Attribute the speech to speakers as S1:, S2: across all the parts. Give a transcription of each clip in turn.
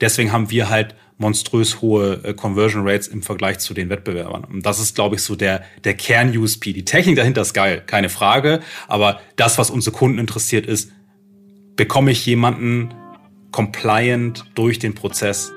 S1: deswegen haben wir halt monströs hohe äh, Conversion Rates im Vergleich zu den Wettbewerbern. Und das ist, glaube ich, so der, der Kern-USP. Die Technik dahinter ist geil, keine Frage. Aber das, was unsere Kunden interessiert, ist, bekomme ich jemanden compliant durch den Prozess?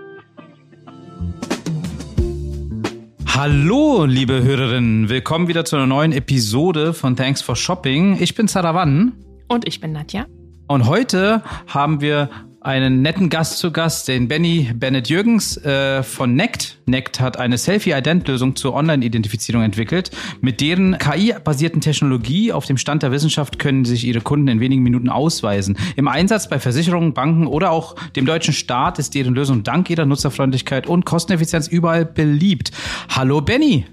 S2: Hallo, liebe Hörerinnen. Willkommen wieder zu einer neuen Episode von Thanks for Shopping. Ich bin Sarawan.
S3: Und ich bin Nadja.
S2: Und heute haben wir einen netten Gast zu Gast, den Benny Bennett Jürgens äh, von Nect. Nect hat eine Selfie-Ident-Lösung zur Online-Identifizierung entwickelt. Mit deren KI-basierten Technologie auf dem Stand der Wissenschaft können sich ihre Kunden in wenigen Minuten ausweisen. Im Einsatz bei Versicherungen, Banken oder auch dem deutschen Staat ist deren Lösung dank ihrer Nutzerfreundlichkeit und Kosteneffizienz überall beliebt. Hallo Benny!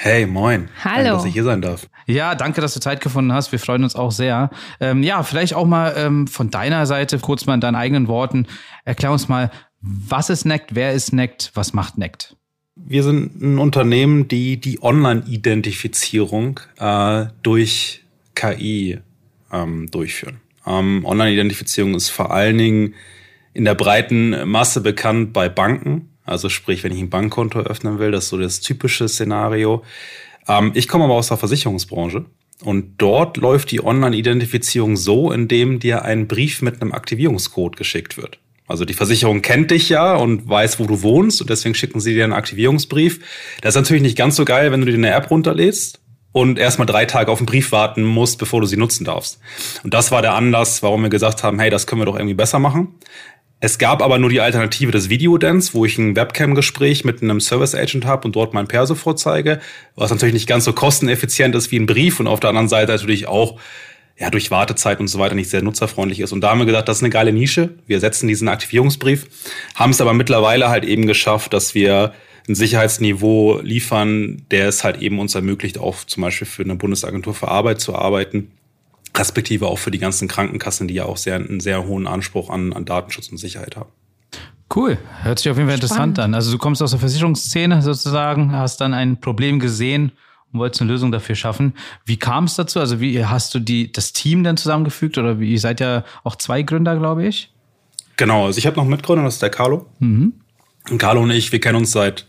S1: Hey, moin.
S3: Hallo.
S1: Danke, dass ich hier sein darf.
S2: Ja, danke, dass du Zeit gefunden hast. Wir freuen uns auch sehr. Ähm, ja, vielleicht auch mal ähm, von deiner Seite kurz mal in deinen eigenen Worten. Erklär uns mal, was ist Nect, wer ist Nect, was macht Nect?
S1: Wir sind ein Unternehmen, die die Online-Identifizierung äh, durch KI ähm, durchführen. Ähm, Online-Identifizierung ist vor allen Dingen in der breiten Masse bekannt bei Banken. Also sprich, wenn ich ein Bankkonto öffnen will, das ist so das typische Szenario. Ähm, ich komme aber aus der Versicherungsbranche und dort läuft die Online-Identifizierung so, indem dir ein Brief mit einem Aktivierungscode geschickt wird. Also die Versicherung kennt dich ja und weiß, wo du wohnst und deswegen schicken sie dir einen Aktivierungsbrief. Das ist natürlich nicht ganz so geil, wenn du dir eine App runterlädst und erstmal drei Tage auf den Brief warten musst, bevor du sie nutzen darfst. Und das war der Anlass, warum wir gesagt haben, hey, das können wir doch irgendwie besser machen. Es gab aber nur die Alternative des Videodance, wo ich ein Webcam-Gespräch mit einem Service Agent habe und dort mein Perso vorzeige, was natürlich nicht ganz so kosteneffizient ist wie ein Brief und auf der anderen Seite natürlich auch ja, durch Wartezeit und so weiter nicht sehr nutzerfreundlich ist. Und da haben wir gesagt, das ist eine geile Nische. Wir setzen diesen Aktivierungsbrief, haben es aber mittlerweile halt eben geschafft, dass wir ein Sicherheitsniveau liefern, der es halt eben uns ermöglicht, auch zum Beispiel für eine Bundesagentur für Arbeit zu arbeiten respektive auch für die ganzen Krankenkassen, die ja auch sehr, einen sehr hohen Anspruch an, an Datenschutz und Sicherheit haben.
S2: Cool, hört sich auf jeden Fall Spannend. interessant an. Also du kommst aus der Versicherungsszene sozusagen, hast dann ein Problem gesehen und wolltest eine Lösung dafür schaffen. Wie kam es dazu? Also wie hast du die, das Team dann zusammengefügt oder wie, ihr seid ja auch zwei Gründer, glaube ich?
S1: Genau, also ich habe noch einen Mitgründer, das ist der Carlo. Mhm. Und Carlo und ich, wir kennen uns seit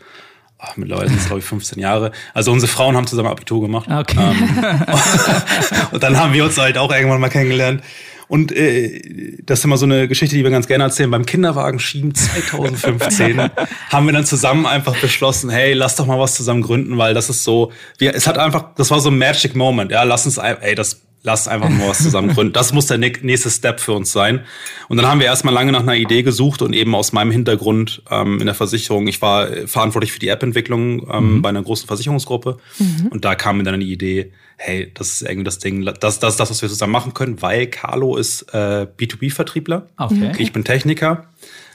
S1: ach, mittlerweile sind es, glaube ich, 15 Jahre. Also unsere Frauen haben zusammen Abitur gemacht. Okay. Ähm, und dann haben wir uns halt auch irgendwann mal kennengelernt. Und äh, das ist immer so eine Geschichte, die wir ganz gerne erzählen. Beim Kinderwagenschieben 2015 haben wir dann zusammen einfach beschlossen, hey, lass doch mal was zusammen gründen, weil das ist so, wir, es hat einfach, das war so ein Magic Moment. Ja, lass uns, ey, das lass einfach nur was zusammen gründen. Das muss der nächste Step für uns sein. Und dann haben wir erstmal lange nach einer Idee gesucht und eben aus meinem Hintergrund ähm, in der Versicherung, ich war verantwortlich für die App-Entwicklung ähm, mhm. bei einer großen Versicherungsgruppe mhm. und da kam mir dann die Idee, hey, das ist irgendwie das Ding, das, das ist das, was wir zusammen machen können, weil Carlo ist äh, B2B-Vertriebler, okay. ich bin Techniker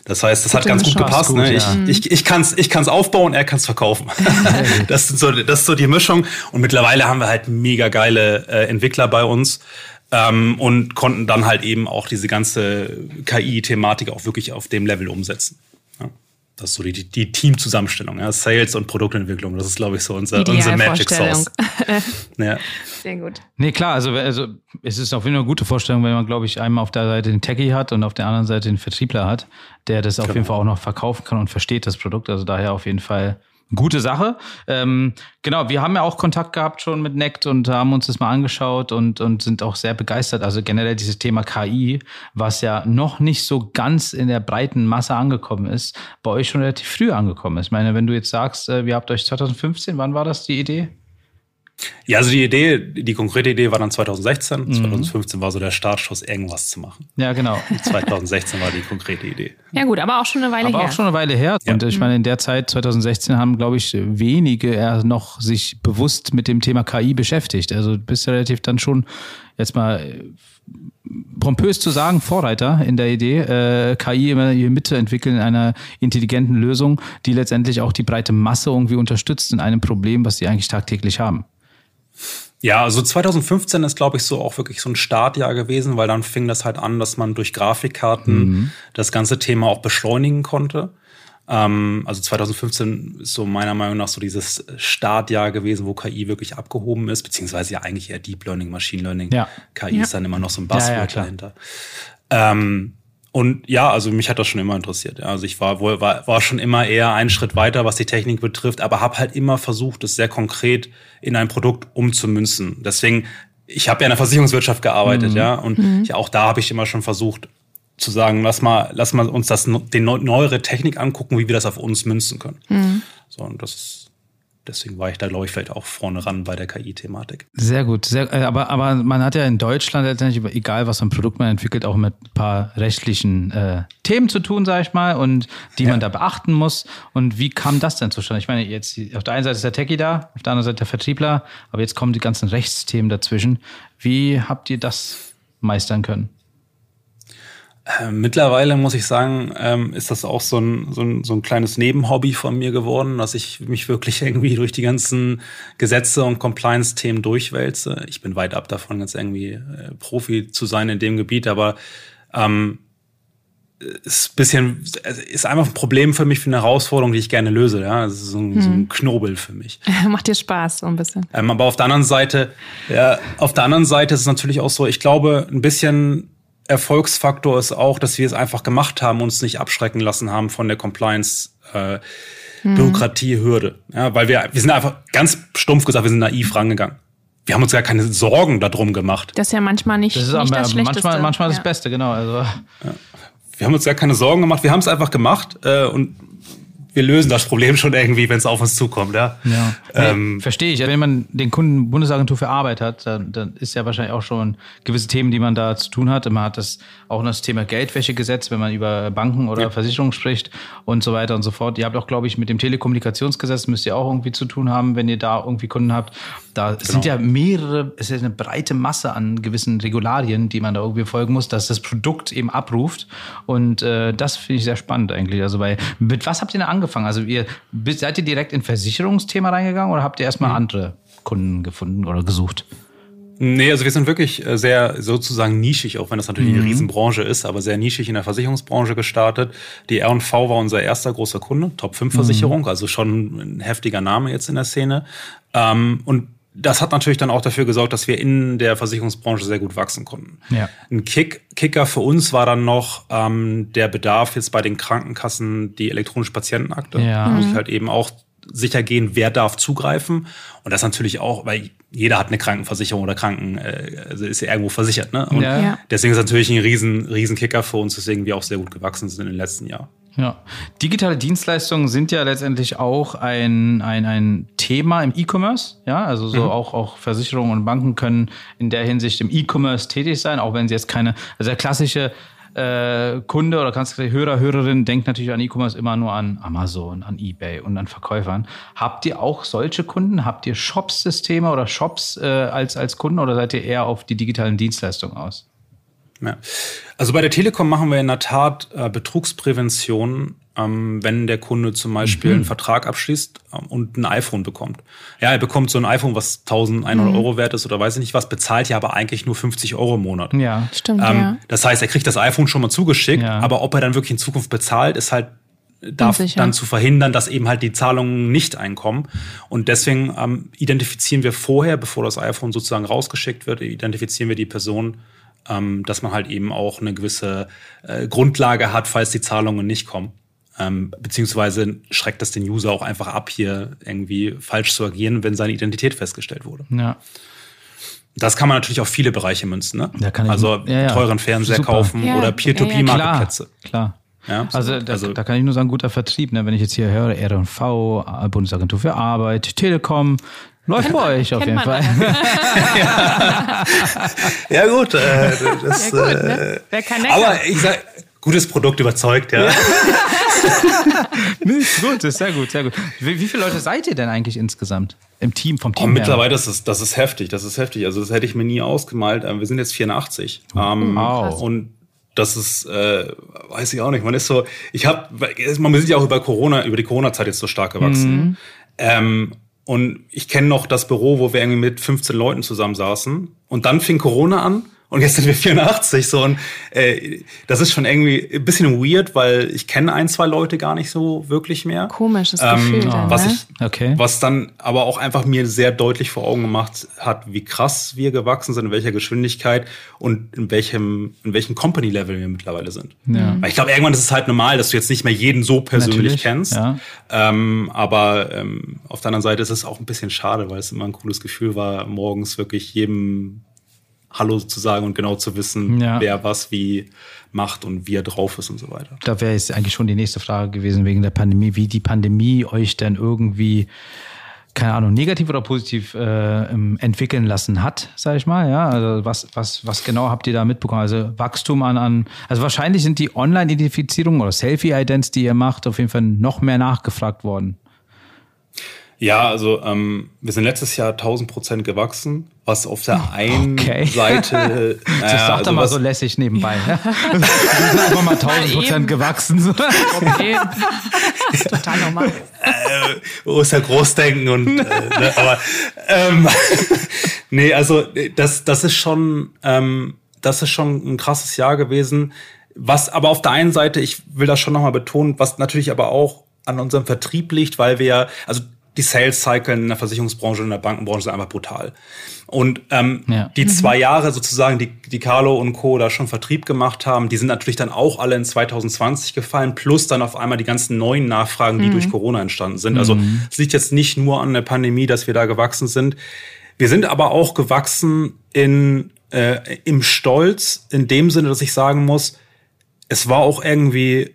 S1: das heißt, das Gute hat ganz gut gepasst. Gut, ne? ja. Ich, ich, ich kann es ich kann's aufbauen, er kann es verkaufen. das, ist so, das ist so die Mischung. Und mittlerweile haben wir halt mega geile äh, Entwickler bei uns ähm, und konnten dann halt eben auch diese ganze KI-Thematik auch wirklich auf dem Level umsetzen. Das ist so die, die Teamzusammenstellung, ja. Sales und Produktentwicklung. Das ist, glaube ich, so unser, unser Magic Sauce.
S3: ja. Sehr gut.
S2: Nee, klar, also, also es ist auf jeden Fall eine gute Vorstellung, wenn man, glaube ich, einmal auf der Seite den Techie hat und auf der anderen Seite den Vertriebler hat, der das auf genau. jeden Fall auch noch verkaufen kann und versteht das Produkt. Also daher auf jeden Fall gute Sache. Ähm, genau, wir haben ja auch Kontakt gehabt schon mit Nect und haben uns das mal angeschaut und, und sind auch sehr begeistert. Also generell dieses Thema KI, was ja noch nicht so ganz in der breiten Masse angekommen ist, bei euch schon relativ früh angekommen ist. Ich meine, wenn du jetzt sagst, äh, ihr habt euch 2015, wann war das die Idee?
S1: Ja, also die Idee, die konkrete Idee war dann 2016. Mhm. 2015 war so der Startschuss, irgendwas zu machen.
S2: Ja, genau.
S1: 2016 war die konkrete Idee.
S3: Ja gut, aber auch schon eine Weile
S2: aber
S3: her.
S2: Aber auch schon eine Weile her. Ja. Und ich meine, in der Zeit 2016 haben, glaube ich, wenige eher noch sich bewusst mit dem Thema KI beschäftigt. Also du bist relativ dann schon jetzt mal pompös zu sagen, Vorreiter in der Idee, äh, KI immer hier mitzuentwickeln in einer intelligenten Lösung, die letztendlich auch die breite Masse irgendwie unterstützt in einem Problem, was sie eigentlich tagtäglich haben.
S1: Ja, also 2015 ist, glaube ich, so auch wirklich so ein Startjahr gewesen, weil dann fing das halt an, dass man durch Grafikkarten mhm. das ganze Thema auch beschleunigen konnte. Ähm, also 2015 ist so meiner Meinung nach so dieses Startjahr gewesen, wo KI wirklich abgehoben ist, beziehungsweise ja eigentlich eher Deep Learning, Machine Learning.
S2: Ja.
S1: KI
S3: Ja.
S1: ist dann immer noch so ein Buzzword
S2: Ja, ja,
S1: dahinter. Ähm, und ja, also mich hat das schon immer interessiert. Ja. Also ich war wohl war, war schon immer eher einen Schritt weiter, was die Technik betrifft, aber habe halt immer versucht, es sehr konkret in ein Produkt umzumünzen. Deswegen, ich habe ja in der Versicherungswirtschaft gearbeitet, ja, und ich, auch da habe ich immer schon versucht zu sagen, lass mal, lass mal uns das den neu- neuere Technik angucken, wie wir das auf uns münzen können. So und das ist deswegen war ich da glaube ich vielleicht auch vorne ran bei der KI-Thematik.
S2: Sehr gut. Sehr, äh, aber, aber man hat ja in Deutschland letztendlich, egal was für ein Produkt man entwickelt, auch mit ein paar rechtlichen äh, Themen zu tun, sage ich mal, und die man da beachten muss. Und wie kam das denn zustande? Ich meine, jetzt auf der einen Seite ist der Techie da, auf der anderen Seite der Vertriebler, aber jetzt kommen die ganzen Rechtsthemen dazwischen. Wie habt ihr das meistern können?
S1: Äh, mittlerweile muss ich sagen, ähm, ist das auch so ein, so, ein, so ein kleines Nebenhobby von mir geworden, dass ich mich wirklich irgendwie durch die ganzen Gesetze und Compliance-Themen durchwälze. Ich bin weit ab davon, jetzt irgendwie äh, Profi zu sein in dem Gebiet, aber ähm, ist ein bisschen, ist einfach ein Problem für mich, für eine Herausforderung, die ich gerne löse. Ja, das ist so ein, so ein Knobel für mich.
S3: Macht dir Spaß, so ein bisschen.
S1: Ähm, aber auf der anderen Seite, ja, auf der anderen Seite ist es natürlich auch so, ich glaube, ein bisschen Erfolgsfaktor ist auch, dass wir es einfach gemacht haben, uns nicht abschrecken lassen haben von der Compliance. Äh, Bürokratie-Hürde. Ja, weil wir, wir sind einfach ganz stumpf gesagt, wir sind naiv rangegangen. Wir haben uns gar keine Sorgen darum gemacht.
S3: Das ist ja manchmal nicht,
S2: Das ist
S3: nicht
S2: aber
S3: das Schlechteste.
S2: manchmal, manchmal das
S3: ja.
S2: Beste, genau. Also,
S1: Wir haben uns gar keine Sorgen gemacht. Wir haben es einfach gemacht äh, und wir lösen das Problem schon irgendwie, wenn es auf uns zukommt. Ja.
S2: Ja,
S1: Ähm,
S2: nee, verstehe ich. Wenn man den Kunden Bundesagentur für Arbeit hat, dann, dann ist ja wahrscheinlich auch schon gewisse Themen, die man da zu tun hat. Man hat das auch noch das Thema Geldwäschegesetz, wenn man über Banken oder
S1: Ja.
S2: Versicherungen spricht und so weiter und so fort. Ihr habt auch, glaube ich, mit dem Telekommunikationsgesetz müsst ihr auch irgendwie zu tun haben, wenn ihr da irgendwie Kunden habt. Da sind ja mehrere, es ist eine breite Masse an gewissen Regularien, die man da irgendwie folgen muss, dass das Produkt eben abruft. Und äh, das finde ich sehr spannend eigentlich. Also bei, mit was habt ihr denn angefangen? Also ihr seid ihr direkt in Versicherungsthema reingegangen oder habt ihr erstmal andere Kunden gefunden oder gesucht?
S1: Nee, also wir sind wirklich äh, sehr sozusagen nischig, auch wenn das natürlich
S2: Mhm.
S1: eine Riesenbranche ist, aber sehr nischig in der Versicherungsbranche gestartet. Die R&V war unser erster großer Kunde, Top 5 Versicherung,
S2: Mhm.
S1: also schon ein heftiger Name jetzt in der Szene. Ähm, und das hat natürlich dann auch dafür gesorgt, dass wir in der Versicherungsbranche sehr gut wachsen konnten.
S2: Ja.
S1: Ein Kick, Kicker für uns war dann noch ähm, der Bedarf jetzt bei den Krankenkassen die elektronische Patientenakte.
S2: Ja.
S1: Da muss ich halt eben auch sicher gehen, wer darf zugreifen. Und das natürlich auch, weil jeder hat eine Krankenversicherung oder Kranken, äh, also ist ja irgendwo versichert. Ne? Und
S2: Ja.
S1: Deswegen ist es natürlich ein riesen, riesen Kicker für uns, weswegen wir auch sehr gut gewachsen sind in den letzten Jahren.
S2: Ja. Digitale Dienstleistungen sind ja letztendlich auch ein, ein, ein Thema im E-Commerce. Ja, also so auch, auch Versicherungen und Banken können in der Hinsicht im E-Commerce tätig sein, auch wenn sie jetzt keine, also der klassische äh, Kunde oder kannst du Hörer, Hörerin denkt natürlich an E-Commerce immer nur an Amazon, an Ebay und an Verkäufern. Habt ihr auch solche Kunden? Habt ihr Shop-Systeme oder Shops äh, als, als Kunden oder seid ihr eher auf die digitalen Dienstleistungen aus?
S1: Ja. Also bei der Telekom machen wir in der Tat äh, Betrugsprävention, ähm, wenn der Kunde zum Beispiel einen Vertrag abschließt ähm, und ein iPhone bekommt. Ja, er bekommt so ein iPhone, was 1100 Euro wert ist oder weiß ich nicht was, bezahlt ja aber eigentlich nur 50 Euro im Monat.
S2: Ja.
S3: Stimmt,
S1: Ähm,
S3: ja.
S1: Das heißt, er kriegt das iPhone schon mal zugeschickt,
S2: Ja.
S1: aber ob er dann wirklich in Zukunft bezahlt, ist halt darf
S3: Unsicher.
S1: dann zu verhindern, dass eben halt die Zahlungen nicht einkommen. Und deswegen ähm, identifizieren wir vorher, bevor das iPhone sozusagen rausgeschickt wird, identifizieren wir die Person, ähm, dass man halt eben auch eine gewisse äh, Grundlage hat, falls die Zahlungen nicht kommen. Ähm, beziehungsweise schreckt das den User auch einfach ab, hier irgendwie falsch zu agieren, wenn seine Identität festgestellt wurde.
S2: Ja.
S1: Das kann man natürlich auf viele Bereiche münzen. Ne?
S2: Da kann ich-
S1: also
S2: ja, ja.
S1: teuren Fernseher
S2: Super.
S1: kaufen
S3: Ja,
S1: oder
S3: ja,
S1: Peer-to-Peer-Marketplätze.
S2: Klar, klar.
S1: Ja,
S2: also, da,
S1: also-
S2: da kann ich nur sagen, guter Vertrieb. Ne? Wenn ich jetzt hier höre, R&V, äh, Bundesagentur für Arbeit, Telekom, läuft bei euch auf jeden Fall.
S1: Ja, gut. Äh, das,
S3: Ja, gut, ne? Wer kann meckern?
S1: aber ich sag, gutes Produkt überzeugt, ja.
S2: nee, ist gut, ist sehr gut, sehr gut. Wie, wie viele Leute seid ihr denn eigentlich insgesamt im Team, vom Team her?
S1: mittlerweile ist das, das ist heftig, das ist heftig. Also das hätte ich mir nie ausgemalt. Ähm, Wir sind jetzt 84. Ähm,
S2: Wow.
S1: Und das ist, äh, weiß ich auch nicht. Man ist so, ich habe, man sind ja auch über Corona, über die Corona-Zeit jetzt so stark gewachsen. Ähm, und ich kenne noch das Büro, wo wir irgendwie mit 15 Leuten zusammensaßen. Und dann fing Corona an. Und jetzt sind wir 84 so und äh, das ist schon irgendwie ein bisschen weird, weil ich kenne ein, zwei Leute gar nicht so wirklich mehr.
S3: Komisches Gefühl
S1: ähm,
S3: dann,
S1: was
S3: ne?
S1: ich,
S2: Okay.
S1: was dann aber auch einfach mir sehr deutlich vor Augen gemacht hat, wie krass wir gewachsen sind, in welcher Geschwindigkeit und in welchem in welchem Company Level wir mittlerweile sind.
S2: Ja.
S1: Weil ich glaube, irgendwann ist es halt normal, dass du jetzt nicht mehr jeden so persönlich
S2: Natürlich,
S1: kennst.
S2: ja.
S1: Ähm, aber ähm, auf der anderen Seite ist es auch ein bisschen schade, weil es immer ein cooles Gefühl war, morgens wirklich jedem Hallo zu sagen und genau zu wissen,
S2: Ja.
S1: wer was wie macht und wie er drauf ist und so weiter.
S2: Da wäre jetzt eigentlich schon die nächste Frage gewesen wegen der Pandemie, wie die Pandemie euch denn irgendwie, keine Ahnung, negativ oder positiv äh, entwickeln lassen hat, sage ich mal. Ja, also was, was, was genau habt ihr da mitbekommen? Also Wachstum an, an also wahrscheinlich sind die Online-Identifizierungen oder Selfie-Idents, die ihr macht, auf jeden Fall noch mehr nachgefragt worden.
S1: Ja, also ähm, wir sind letztes Jahr 1000 Prozent gewachsen, was auf der einen
S2: Okay.
S1: Seite.
S2: Das
S1: naja,
S2: sagt
S1: also
S2: er mal
S1: was-
S2: so lässig nebenbei. Ja? Wir sind einfach mal 1000
S3: eben.
S2: Prozent gewachsen.
S3: Okay. Total normal.
S1: äh, wo ist ja Großdenken und äh, ne, aber ähm, nee, also das das ist schon ähm, das ist schon ein krasses Jahr gewesen. Was aber auf der einen Seite, ich will das schon nochmal betonen, was natürlich aber auch an unserem Vertrieb liegt, weil wir, also die Sales Cycle in der Versicherungsbranche und in der Bankenbranche sind einfach brutal. Und ähm,
S2: Ja.
S1: die zwei Jahre sozusagen, die, die Carlo und Co. da schon Vertrieb gemacht haben, die sind natürlich dann auch alle in 2020 gefallen, plus dann auf einmal die ganzen neuen Nachfragen, die durch Corona entstanden sind. Also es liegt jetzt nicht nur an der Pandemie, dass wir da gewachsen sind. Wir sind aber auch gewachsen in, äh, im Stolz, in dem Sinne, dass ich sagen muss, es war auch irgendwie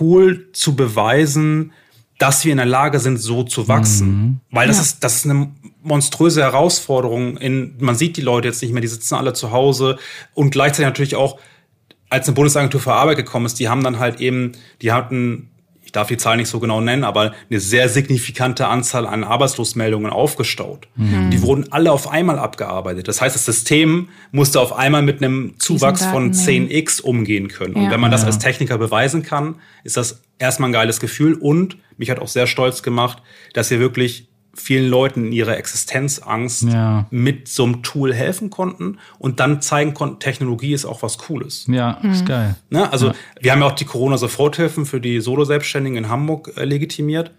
S1: cool zu beweisen, dass wir in der Lage sind, so zu wachsen. Weil das ist, das ist eine monströse Herausforderung. In, man sieht die Leute jetzt nicht mehr, die sitzen alle zu Hause und gleichzeitig natürlich auch, als eine Bundesagentur für Arbeit gekommen ist, die haben dann halt eben, die hatten, ich darf die Zahl nicht so genau nennen, aber eine sehr signifikante Anzahl an Arbeitslosmeldungen aufgestaut. Die wurden alle auf einmal abgearbeitet. Das heißt, das System musste auf einmal mit einem Zuwachs von
S3: Datenmengen.
S1: 10x umgehen können. Und
S3: Ja.
S1: wenn man das
S2: Ja.
S1: als Techniker beweisen kann, ist das erstmal ein geiles Gefühl. Und mich hat auch sehr stolz gemacht, dass wir wirklich vielen Leuten in ihrer Existenzangst
S2: Ja.
S1: mit so einem Tool helfen konnten und dann zeigen konnten, Technologie ist auch was Cooles.
S2: Ja, ist geil.
S1: Ne? Also wir haben ja auch die Corona-Soforthilfen für die Solo-Selbstständigen in Hamburg äh, legitimiert.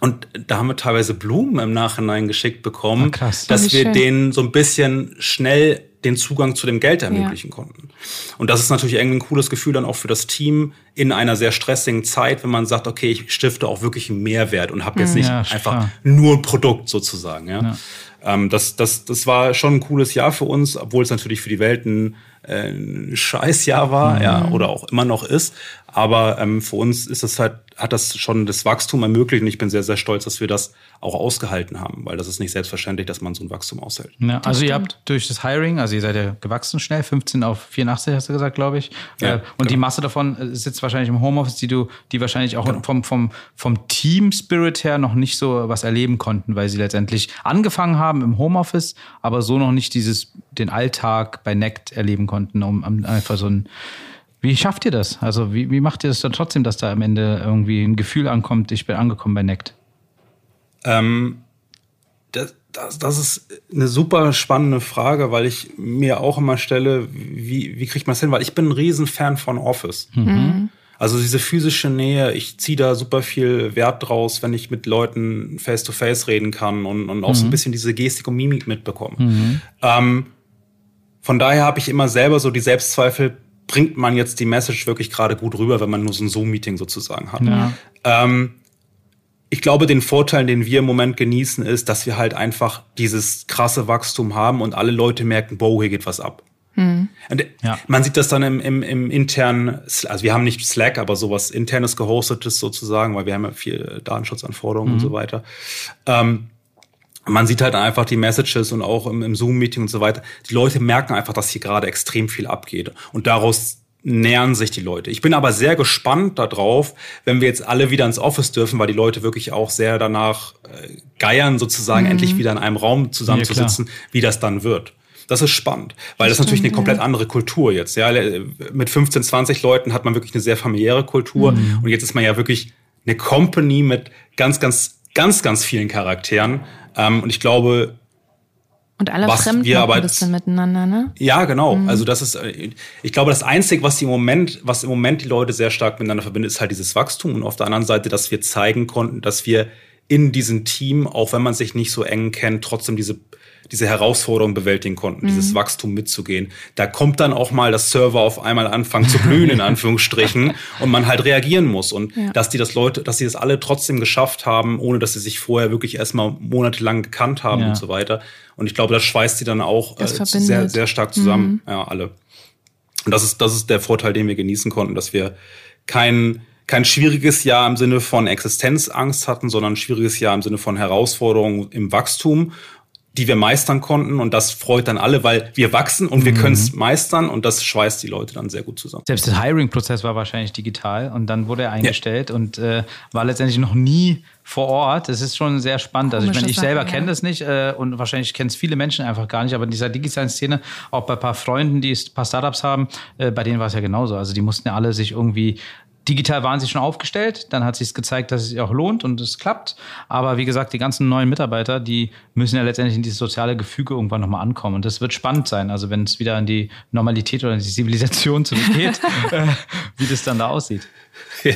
S1: Und da haben wir teilweise Blumen im Nachhinein geschickt bekommen,
S2: krass.
S1: dass wir
S3: schön.
S1: denen so ein bisschen schnell den Zugang zu dem Geld ermöglichen konnten. Und das ist natürlich irgendwie ein cooles Gefühl dann auch für das Team in einer sehr stressigen Zeit, wenn man sagt, okay, ich stifte auch wirklich einen Mehrwert und habe jetzt nicht
S2: Ja,
S1: einfach
S2: klar.
S1: nur ein Produkt sozusagen. Ja. Ähm, das, das, das war schon ein cooles Jahr für uns, obwohl es natürlich für die Welt ein, äh, ein Scheißjahr war, ja, oder auch immer noch ist. Aber ähm, für uns ist es halt, hat das schon das Wachstum ermöglicht und ich bin sehr, sehr stolz, dass wir das auch ausgehalten haben, weil das ist nicht selbstverständlich, dass man so ein Wachstum aushält.
S2: Ja, also ihr habt durch das Hiring, also ihr seid ja gewachsen schnell, 15 auf 84 hast du gesagt, glaube ich.
S1: Ja,
S2: äh, und die Masse davon äh, sitzt wahrscheinlich im Homeoffice, die du, die wahrscheinlich auch vom, vom, vom Team-Spirit her noch nicht so was erleben konnten, weil sie letztendlich angefangen haben im Homeoffice, aber so noch nicht dieses, den Alltag bei Nect erleben konnten, um einfach so ein wie schafft ihr das? Also wie, wie macht ihr das dann trotzdem, dass da am Ende irgendwie ein Gefühl ankommt, ich bin angekommen bei Nect?
S1: Ähm, das, das, das ist eine super spannende Frage, weil ich mir auch immer stelle, wie, wie kriegt man das hin? Weil ich bin ein Riesenfan von Office. Also diese physische Nähe, ich ziehe da super viel Wert draus, wenn ich mit Leuten face-to-face reden kann und, und auch so ein bisschen diese Gestik und Mimik mitbekomme. Ähm, von daher habe ich immer selber so die Selbstzweifel, bringt man jetzt die Message wirklich gerade gut rüber, wenn man nur so ein Zoom-Meeting sozusagen hat.
S2: Ja.
S1: Ähm, ich glaube, den Vorteil, den wir im Moment genießen, ist, dass wir halt einfach dieses krasse Wachstum haben und alle Leute merken, boah, hier geht was ab. Und
S2: Ja.
S1: man sieht das dann im, im, im internen, also wir haben nicht Slack, aber sowas internes gehostetes sozusagen, weil wir haben ja viel Datenschutzanforderungen und so weiter. Ähm, man sieht halt einfach die Messages und auch im, im Zoom-Meeting und so weiter. Die Leute merken einfach, dass hier gerade extrem viel abgeht. Und daraus nähern sich die Leute. Ich bin aber sehr gespannt darauf, wenn wir jetzt alle wieder ins Office dürfen, weil die Leute wirklich auch sehr danach äh, geiern, sozusagen endlich wieder in einem Raum zusammenzusitzen, wie das dann wird. Das ist spannend, weil das, ist natürlich eine komplett andere Kultur jetzt. Ja, mit 15, 20 Leuten hat man wirklich eine sehr familiäre Kultur und jetzt ist man ja wirklich eine Company mit ganz, ganz, ganz, ganz vielen Charakteren. Ähm, und ich glaube,
S3: Und alle
S1: was
S3: fremd
S1: wir aber
S3: ein bisschen miteinander, ne?
S1: Ja, genau. Also das ist, äh, ich glaube, das Einzige, was im Moment, was im Moment die Leute sehr stark miteinander verbindet, ist halt dieses Wachstum und auf der anderen Seite, dass wir zeigen konnten, dass wir in diesem Team, auch wenn man sich nicht so eng kennt, trotzdem diese diese Herausforderung bewältigen konnten, dieses Wachstum mitzugehen. Da kommt dann auch mal das Server auf einmal anfangen zu glühen, in Anführungsstrichen, und man halt reagieren muss. Und
S3: Ja.
S1: dass die das Leute, dass sie das alle trotzdem geschafft haben, ohne dass sie sich vorher wirklich erstmal monatelang gekannt haben
S2: Ja.
S1: und so weiter. Und ich glaube, das schweißt sie dann auch äh, sehr, sehr stark zusammen, ja, alle. Und das ist, das ist der Vorteil, den wir genießen konnten, dass wir kein, kein schwieriges Jahr im Sinne von Existenzangst hatten, sondern ein schwieriges Jahr im Sinne von Herausforderungen im Wachstum, die wir meistern konnten. Und das freut dann alle, weil wir wachsen und wir können es meistern und das schweißt die Leute dann sehr gut zusammen.
S2: Selbst der Hiring-Prozess war wahrscheinlich digital und dann wurde er eingestellt und äh, war letztendlich noch nie vor Ort. Das ist schon sehr spannend. Also ich meine, ich
S3: Sache,
S2: selber
S3: ja.
S2: kenne das nicht äh, und wahrscheinlich kennen es viele Menschen einfach gar nicht, aber in dieser digitalen Szene, auch bei ein paar Freunden, die ein paar Startups haben, äh, bei denen war es ja genauso. Also die mussten ja alle sich irgendwie Digital waren sie schon aufgestellt, dann hat sich gezeigt, dass es sich auch lohnt und es klappt. Aber wie gesagt, die ganzen neuen Mitarbeiter, die müssen ja letztendlich in dieses soziale Gefüge irgendwann nochmal ankommen. Und das wird spannend sein. Also wenn es wieder in die Normalität oder in die Zivilisation zurückgeht, äh, wie das dann da aussieht.
S1: Ja,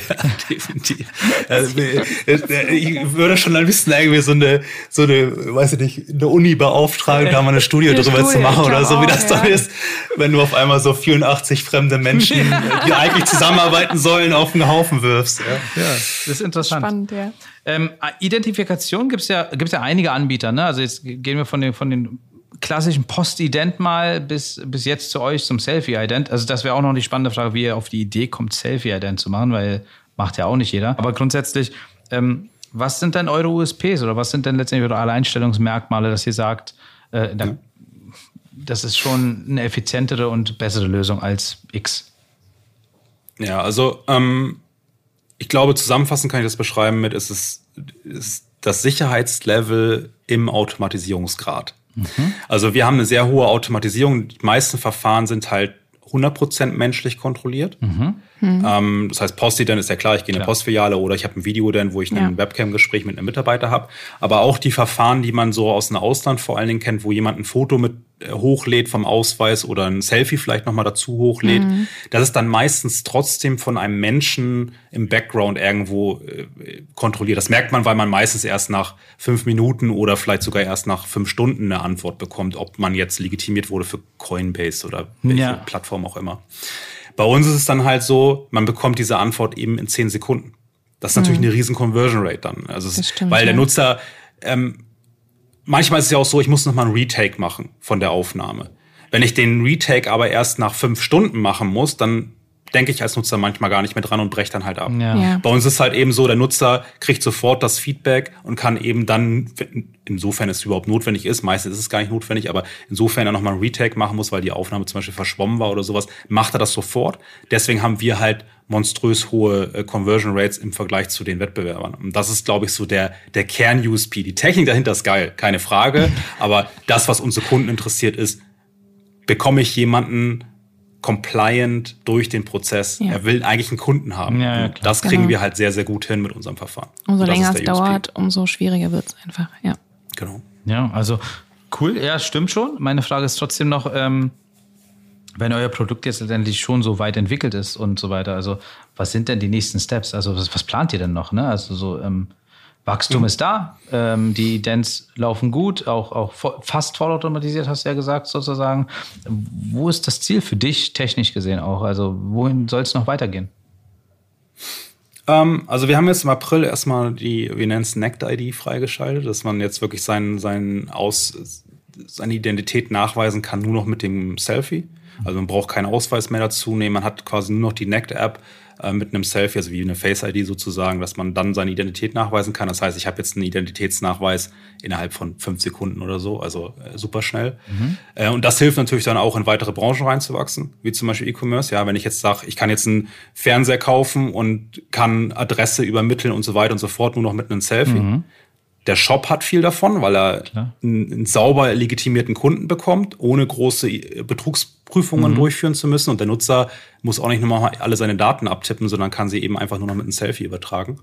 S1: definitiv. Also, ich würde schon ein bisschen irgendwie so eine, so eine, weiß ich nicht, eine Uni beauftragen, da mal eine Studie
S3: Eine
S1: drüber zu
S3: Studie,
S1: machen
S3: ich
S1: oder so, wie das dann
S3: ja.
S1: ist, wenn du auf einmal so 84 fremde Menschen, die eigentlich zusammenarbeiten sollen, auf den Haufen wirfst. Ja.
S2: Ja, das ist interessant.
S3: Spannend, ja.
S2: Ähm, Identifikation gibt es ja, gibt's ja einige Anbieter. Ne? Also jetzt gehen wir von den, von den klassischen Post-Ident mal bis, bis jetzt zu euch zum Selfie-Ident. Also das wäre auch noch die spannende Frage, wie ihr auf die Idee kommt, Selfie-Ident zu machen, weil macht ja auch nicht jeder. Aber grundsätzlich, ähm, was sind denn eure USPs oder was sind denn letztendlich eure Alleinstellungsmerkmale, dass ihr sagt, äh, da, das ist schon eine effizientere und bessere Lösung als X?
S1: Ja, also ähm, ich glaube, zusammenfassend kann ich das beschreiben mit, es ist, es ist das Sicherheitslevel im Automatisierungsgrad. Also wir haben eine sehr hohe Automatisierung. Die meisten Verfahren sind halt 100% menschlich kontrolliert. Ähm, das heißt, Postident ist ja klar, ich gehe in eine. Postfiliale oder ich habe ein Videodent, wo ich
S3: Ja.
S1: ein Webcam-Gespräch mit einem Mitarbeiter habe. Aber auch die Verfahren, die man so aus dem Ausland vor allen Dingen kennt, wo jemand ein Foto mit hochlädt vom Ausweis oder ein Selfie vielleicht nochmal dazu hochlädt, das ist dann meistens trotzdem von einem Menschen im Background irgendwo äh, kontrolliert. Das merkt man, weil man meistens erst nach fünf Minuten oder vielleicht sogar erst nach fünf Stunden eine Antwort bekommt, ob man jetzt legitimiert wurde für Coinbase oder welche
S2: Ja.
S1: Plattform auch immer. Bei uns ist es dann halt so, man bekommt diese Antwort eben in zehn Sekunden. Das ist natürlich eine riesen Conversion Rate dann. Also es,
S3: Das stimmt,
S1: weil der
S3: ja.
S1: Nutzer, ähm, manchmal ist es ja auch so, ich muss noch mal einen Retake machen von der Aufnahme. Wenn ich den Retake aber erst nach fünf Stunden machen muss, dann denke ich als Nutzer manchmal gar nicht mehr dran und breche dann halt ab.
S2: Ja.
S3: Ja.
S1: Bei uns ist halt eben so, der Nutzer kriegt sofort das Feedback und kann eben dann, insofern es überhaupt notwendig ist, meistens ist es gar nicht notwendig, aber insofern er nochmal ein Retake machen muss, weil die Aufnahme zum Beispiel verschwommen war oder sowas, macht er das sofort. Deswegen haben wir halt monströs hohe äh, Conversion Rates im Vergleich zu den Wettbewerbern. Und das ist, glaube ich, so der, der Kern-USP. Die Technik dahinter ist geil, keine Frage. aber das, was unsere Kunden interessiert, ist, bekomme ich jemanden compliant durch den Prozess.
S3: Ja.
S1: Er will eigentlich einen Kunden haben.
S2: Ja, ja,
S1: Und
S2: klar.
S1: das kriegen
S3: Genau.
S1: wir halt sehr, sehr gut hin mit unserem Verfahren.
S3: Umso länger
S1: ist
S3: es
S1: USP.
S3: dauert, umso schwieriger wird es einfach, ja.
S1: Genau.
S2: Ja, also cool, ja, stimmt schon. Meine Frage ist trotzdem noch, ähm, wenn euer Produkt jetzt letztendlich schon so weit entwickelt ist und so weiter, also was sind denn die nächsten Steps? Also was, was plant ihr denn noch? Ne? Also so ähm, Wachstum ist da, ähm, die Idents laufen gut, auch, auch fast vollautomatisiert, hast du ja gesagt, sozusagen. Wo ist das Ziel für dich, technisch gesehen auch? Also wohin soll es noch weitergehen?
S1: Ähm, also wir haben jetzt im April erstmal die, wir nennen es NACT-ID freigeschaltet, dass man jetzt wirklich seinen, seinen Aus, seine Identität nachweisen kann, nur noch mit dem Selfie. Also man braucht keinen Ausweis mehr dazu nehmen, man hat quasi nur noch die NACT-App äh, mit einem Selfie, also wie eine Face-ID sozusagen, dass man dann seine Identität nachweisen kann. Das heißt, ich habe jetzt einen Identitätsnachweis innerhalb von fünf Sekunden oder so, also äh, super schnell. Äh, und das hilft natürlich dann auch in weitere Branchen reinzuwachsen, wie zum Beispiel E-Commerce. Ja, wenn ich jetzt sage, ich kann jetzt einen Fernseher kaufen und kann Adresse übermitteln und so weiter und so fort, nur noch mit einem Selfie. Der Shop hat viel davon, weil er
S2: Klar.
S1: einen, einen sauber legitimierten Kunden bekommt, ohne große äh, Prüfungen mhm. durchführen zu müssen und der Nutzer muss auch nicht nochmal alle seine Daten abtippen, sondern kann sie eben einfach nur noch mit einem Selfie übertragen.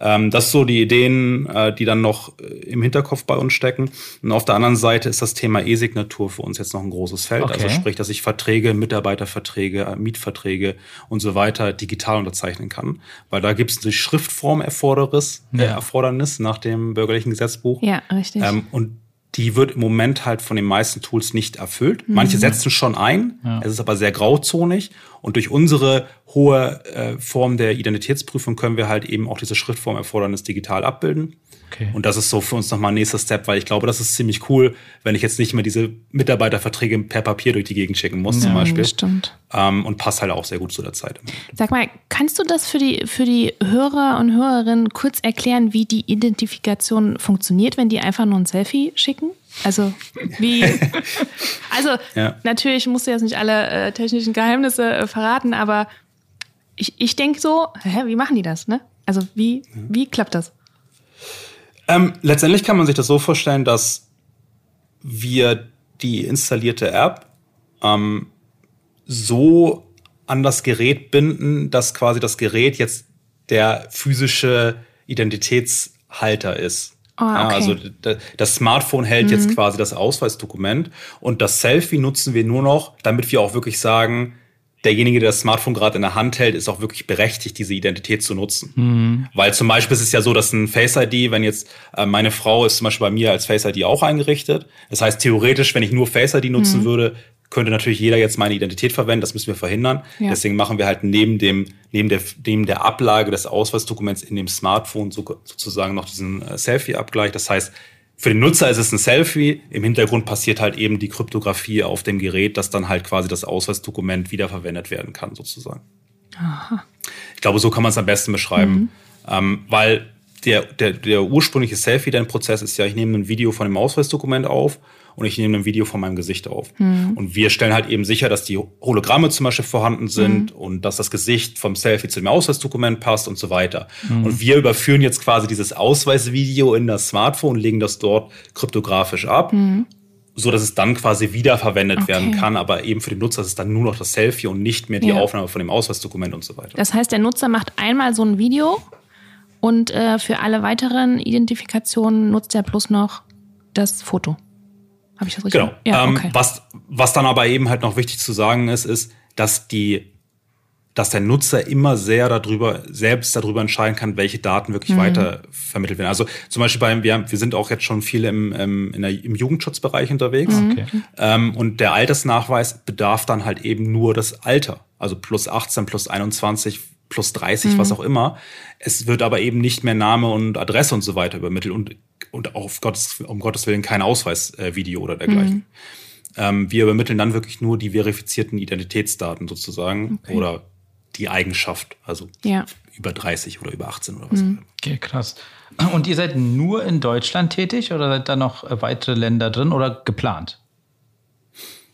S1: Ähm, das sind so die Ideen, äh, die dann noch äh, im Hinterkopf bei uns stecken. Und auf der anderen Seite ist das Thema E-Signatur für uns jetzt noch ein großes Feld. Also okay. Also sprich, dass ich Verträge, Mitarbeiterverträge, äh, Mietverträge und so weiter digital unterzeichnen kann. Weil da gibt es eine Schriftformerfordernis ja. äh, Erfordernis nach dem bürgerlichen Gesetzbuch.
S3: Ja, richtig.
S1: Ähm, und die wird im Moment halt von den meisten Tools nicht erfüllt. Mhm. Manche setzen schon ein, ja. es ist aber sehr grauzonig. Und durch unsere hohe äh, Form der Identitätsprüfung können wir halt eben auch diese Schriftformerfordernis digital abbilden. Okay. Und das ist so für uns nochmal ein nächster Step, weil ich glaube, das ist ziemlich cool, wenn ich jetzt nicht mehr diese Mitarbeiterverträge per Papier durch die Gegend schicken muss, ja, zum Beispiel.
S3: Stimmt.
S1: Ähm, und passt halt auch sehr gut zu der Zeit.
S3: Sag mal, kannst du das für die, für die Hörer und Hörerinnen kurz erklären, wie die Identifikation funktioniert, wenn die einfach nur ein Selfie schicken? Also wie? Also ja. natürlich musst du jetzt nicht alle äh, technischen Geheimnisse äh, verraten, aber ich, ich denke so, hä, wie machen die das? Ne? Also wie, wie klappt das?
S1: Ähm, letztendlich kann man sich das so vorstellen, dass wir die installierte App ähm, so an das Gerät binden, dass quasi das Gerät jetzt der physische Identitätshalter ist. Oh, okay. also das Smartphone hält mhm. jetzt quasi das Ausweisdokument und das Selfie nutzen wir nur noch, damit wir auch wirklich sagen, derjenige, der das Smartphone gerade in der Hand hält, ist auch wirklich berechtigt, diese Identität zu nutzen. Mhm. Weil zum Beispiel ist es ja so, dass ein Face ID, wenn jetzt äh, meine Frau ist zum Beispiel bei mir als Face ID auch eingerichtet. Das heißt, theoretisch, wenn ich nur Face ID nutzen mhm. würde, könnte natürlich jeder jetzt meine Identität verwenden. Das müssen wir verhindern. Ja. Deswegen machen wir halt neben dem, neben der, neben der Ablage des Ausweisdokuments in dem Smartphone so, sozusagen noch diesen äh, Selfie-Abgleich. Das heißt, für den Nutzer ist es ein Selfie. Im Hintergrund passiert halt eben die Kryptographie auf dem Gerät, dass dann halt quasi das Ausweisdokument wiederverwendet werden kann, sozusagen. Aha. Ich glaube, so kann man es am besten beschreiben. Mhm. Ähm, weil der, der, der ursprüngliche Selfie-Prozess ist ja, ich nehme ein Video von dem Ausweisdokument auf und ich nehme ein Video von meinem Gesicht auf. Mhm. Und wir stellen halt eben sicher, dass die Hologramme zum Beispiel vorhanden sind mhm. und dass das Gesicht vom Selfie zu dem Ausweisdokument passt und so weiter. Mhm. Und wir überführen jetzt quasi dieses Ausweisvideo in das Smartphone, legen das dort kryptografisch ab. Mhm. So dass es dann quasi wiederverwendet okay. werden kann, aber eben für den Nutzer ist es dann nur noch das Selfie und nicht mehr die ja. Aufnahme von dem Ausweisdokument und so weiter.
S3: Das heißt, der Nutzer macht einmal so ein Video und äh, für alle weiteren Identifikationen nutzt er bloß noch das Foto. Habe ich das richtig?
S1: Genau. Ja, ähm, okay. was, was dann aber eben halt noch wichtig zu sagen ist, ist, dass die dass der Nutzer immer sehr darüber, selbst darüber entscheiden kann, welche Daten wirklich mhm. weiter vermittelt werden. Also zum Beispiel beim, wir, wir sind auch jetzt schon viel im, im, in der, im Jugendschutzbereich unterwegs. Mhm. Okay. Ähm, und der Altersnachweis bedarf dann halt eben nur das Alter. Also plus 18, plus 21, plus 30, mhm. was auch immer. Es wird aber eben nicht mehr Name und Adresse und so weiter übermittelt. Und und auf Gottes, um Gottes Willen kein Ausweisvideo äh, oder dergleichen. Mhm. Ähm, wir übermitteln dann wirklich nur die verifizierten Identitätsdaten sozusagen okay. oder die Eigenschaft, also ja. über 30 oder über 18 oder was. Mhm.
S2: Okay, krass. Und ihr seid nur in Deutschland tätig oder seid da noch äh, weitere Länder drin oder geplant?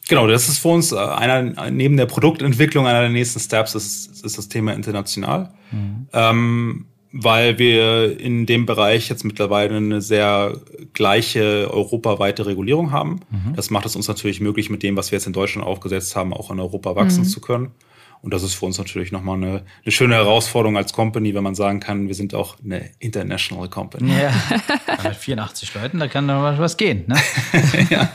S1: Genau, das ist für uns äh, einer, neben der Produktentwicklung einer der nächsten Steps, ist, ist das Thema international. Mhm. Ähm, weil wir in dem Bereich jetzt mittlerweile eine sehr gleiche europaweite Regulierung haben. Mhm. Das macht es uns natürlich möglich, mit dem, was wir jetzt in Deutschland aufgesetzt haben, auch in Europa wachsen mhm. zu können. Und das ist für uns natürlich nochmal eine, eine schöne Herausforderung als Company, wenn man sagen kann, wir sind auch eine international Company.
S2: Ja, mit 84 Leuten, da kann doch was gehen. Ne?
S1: ja,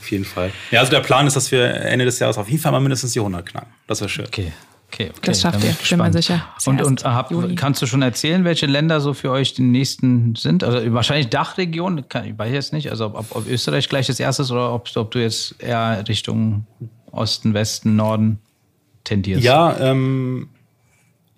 S1: auf jeden Fall. Ja, also der Plan ist, dass wir Ende des Jahres auf jeden Fall mal mindestens die 100 knacken. Das wäre schön.
S2: Okay. Okay, okay.
S3: Das schafft ihr, bin mir sicher.
S2: Und, und hab, kannst du schon erzählen, welche Länder so für euch die nächsten sind? Also wahrscheinlich Dachregion, kann, ich weiß jetzt nicht. Also ob, ob Österreich gleich das erste ist oder ob, ob du jetzt eher Richtung Osten, Westen, Norden tendierst.
S1: Ja, ähm,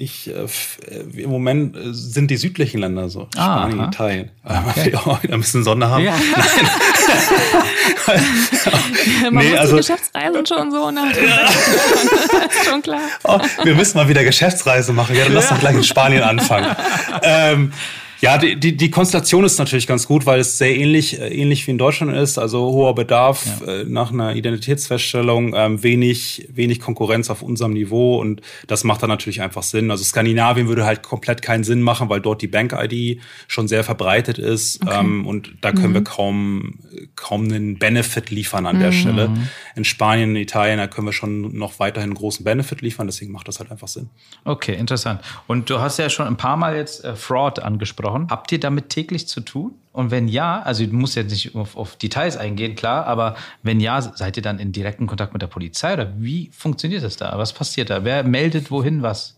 S1: ich, äh, äh, Im Moment äh, sind die südlichen Länder so. Ah, Spanien, aha. Italien. Okay. Ja, ein bisschen Sonne haben. Ja.
S3: Man nee, muss also, die Geschäftsreisen schon so nach ist schon klar.
S1: Oh, wir müssen mal wieder Geschäftsreise machen. Ja, dann lass doch gleich in Spanien anfangen. ähm, Ja, die, die, die Konstellation ist natürlich ganz gut, weil es sehr ähnlich, äh, ähnlich wie in Deutschland ist. Also hoher Bedarf ja. äh, nach einer Identitätsfeststellung, ähm, wenig, wenig Konkurrenz auf unserem Niveau und das macht dann natürlich einfach Sinn. Also Skandinavien würde halt komplett keinen Sinn machen, weil dort die Bank-ID schon sehr verbreitet ist okay. ähm, und da können mhm. wir kaum, kaum einen Benefit liefern an mhm. der Stelle. In Spanien, in Italien, da können wir schon noch weiterhin einen großen Benefit liefern, deswegen macht das halt einfach Sinn.
S2: Okay, interessant. Und du hast ja schon ein paar Mal jetzt äh, Fraud angesprochen angesprochen. Habt ihr damit täglich zu tun? Und wenn ja, also du musst jetzt nicht auf, auf, Details eingehen, klar, aber wenn ja, seid ihr dann in direkten Kontakt mit der Polizei oder wie funktioniert das da? Was passiert da? Wer meldet wohin was?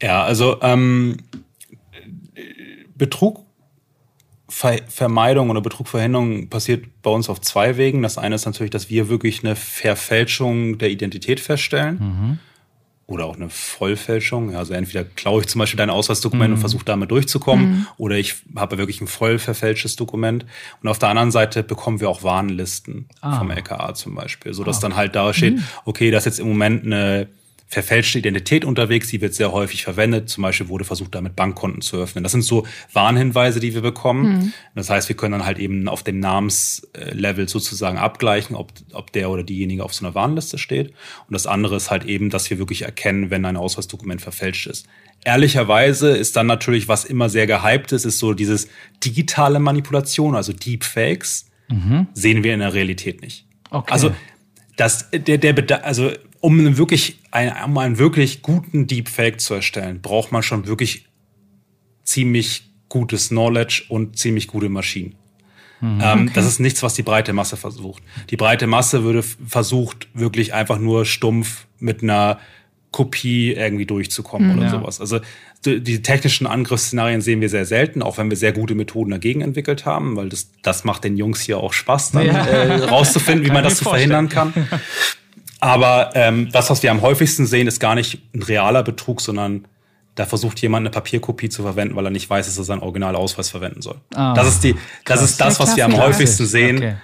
S1: Ja, also ähm, Betrug Vermeidung oder Betrugverhinderung passiert bei uns auf zwei Wegen. Das eine ist natürlich, dass wir wirklich eine Verfälschung der Identität feststellen. Mhm oder auch eine Vollfälschung. Also entweder klaue ich zum Beispiel dein Ausweisdokument mhm. und versuche damit durchzukommen mhm. oder ich habe wirklich ein voll verfälschtes Dokument. Und auf der anderen Seite bekommen wir auch Warnlisten ah. vom LKA zum Beispiel, sodass ah. dann halt da steht, mhm. okay, das ist jetzt im Moment eine verfälschte Identität unterwegs, die wird sehr häufig verwendet. Zum Beispiel wurde versucht, damit Bankkonten zu öffnen. Das sind so Warnhinweise, die wir bekommen. Mhm. Das heißt, wir können dann halt eben auf dem Namenslevel sozusagen abgleichen, ob, ob der oder diejenige auf so einer Warnliste steht. Und das andere ist halt eben, dass wir wirklich erkennen, wenn ein Ausweisdokument verfälscht ist. Ehrlicherweise ist dann natürlich, was immer sehr gehypt ist, ist so dieses digitale Manipulation, also Deepfakes, mhm. sehen wir in der Realität nicht. Okay. Also das, der, der, also um einen wirklich, ein, um einen wirklich guten Deepfake zu erstellen, braucht man schon wirklich ziemlich gutes Knowledge und ziemlich gute Maschinen. Mhm, ähm, okay. Das ist nichts, was die breite Masse versucht. Die breite Masse würde versucht, wirklich einfach nur stumpf mit einer Kopie irgendwie durchzukommen mhm, oder ja. sowas. Also die technischen Angriffsszenarien sehen wir sehr selten, auch wenn wir sehr gute Methoden dagegen entwickelt haben, weil das, das macht den Jungs hier auch Spaß, dann ja. äh, rauszufinden, wie man das zu verhindern kann. Aber ähm, das, was wir am häufigsten sehen, ist gar nicht ein realer Betrug, sondern da versucht jemand eine Papierkopie zu verwenden, weil er nicht weiß, dass er seinen Originalausweis verwenden soll. Ah, das ist die, das krass. ist das, was wir am häufigsten sehen. Okay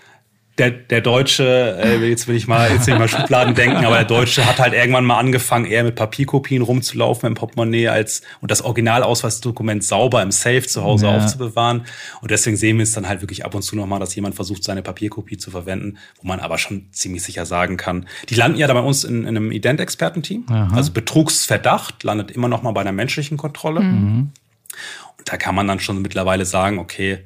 S1: der, der Deutsche, äh, jetzt will ich mal, jetzt will ich mal Schubladen denken, aber der Deutsche hat halt irgendwann mal angefangen, eher mit Papierkopien rumzulaufen im Portemonnaie als und das Originalausweisdokument sauber im Safe zu Hause ja. aufzubewahren. Und deswegen sehen wir es dann halt wirklich ab und zu nochmal, dass jemand versucht, seine Papierkopie zu verwenden, wo man aber schon ziemlich sicher sagen kann. Die landen ja da bei uns in, in einem Ident-Expertenteam. Also Betrugsverdacht landet immer noch mal bei einer menschlichen Kontrolle. Mhm. Und da kann man dann schon mittlerweile sagen, okay,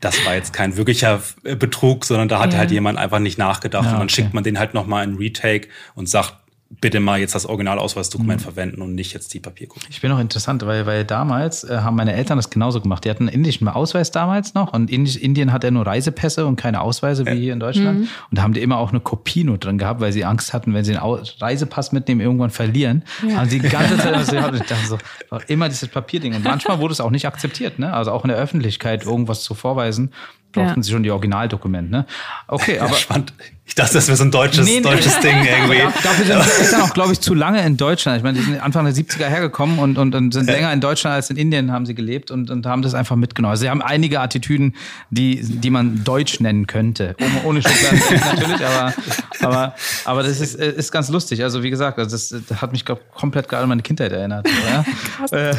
S1: das war jetzt kein wirklicher Betrug, sondern da hat ja. halt jemand einfach nicht nachgedacht ja, und dann okay. schickt man den halt nochmal in Retake und sagt, bitte mal jetzt das Originalausweisdokument mhm. verwenden und nicht jetzt die Papierkopie.
S2: Ich bin auch interessant, weil, weil damals äh, haben meine Eltern das genauso gemacht. Die hatten einen indischen Ausweis damals noch und in Indien hat er nur Reisepässe und keine Ausweise wie ja. hier in Deutschland. Mhm. Und da haben die immer auch eine Kopie nur drin gehabt, weil sie Angst hatten, wenn sie einen Reisepass mitnehmen, irgendwann verlieren. Ja. Haben sie die ganze Zeit gehabt. Ich dachte so, immer dieses Papierding. Und manchmal wurde es auch nicht akzeptiert, ne? Also auch in der Öffentlichkeit irgendwas zu vorweisen brauchten ja. sie schon die Originaldokumente. Ne? Okay, aber.
S1: Spannend. Ich dachte, das wäre so ein deutsches, nee, deutsches Ding irgendwie.
S2: Dafür sind die Eltern auch, glaube ich, zu lange in Deutschland. Ich meine, die sind Anfang der 70er hergekommen und, und, und sind länger in Deutschland als in Indien haben sie gelebt und, und haben das einfach mitgenommen. Also sie haben einige Attitüden, die, die man deutsch nennen könnte. Ohne, ohne Schubladen natürlich, aber, aber, aber das ist, ist ganz lustig. Also wie gesagt, also das, das hat mich glaub, komplett gerade an meine Kindheit erinnert. Krass. Äh,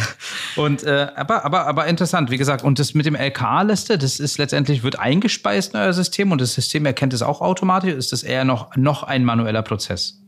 S2: und, äh, aber, aber, aber interessant, wie gesagt. Und das mit dem LKA-Liste, das ist letztendlich, wird eingespeist in euer System und das System erkennt es auch automatisch ist das eher noch, noch ein manueller Prozess?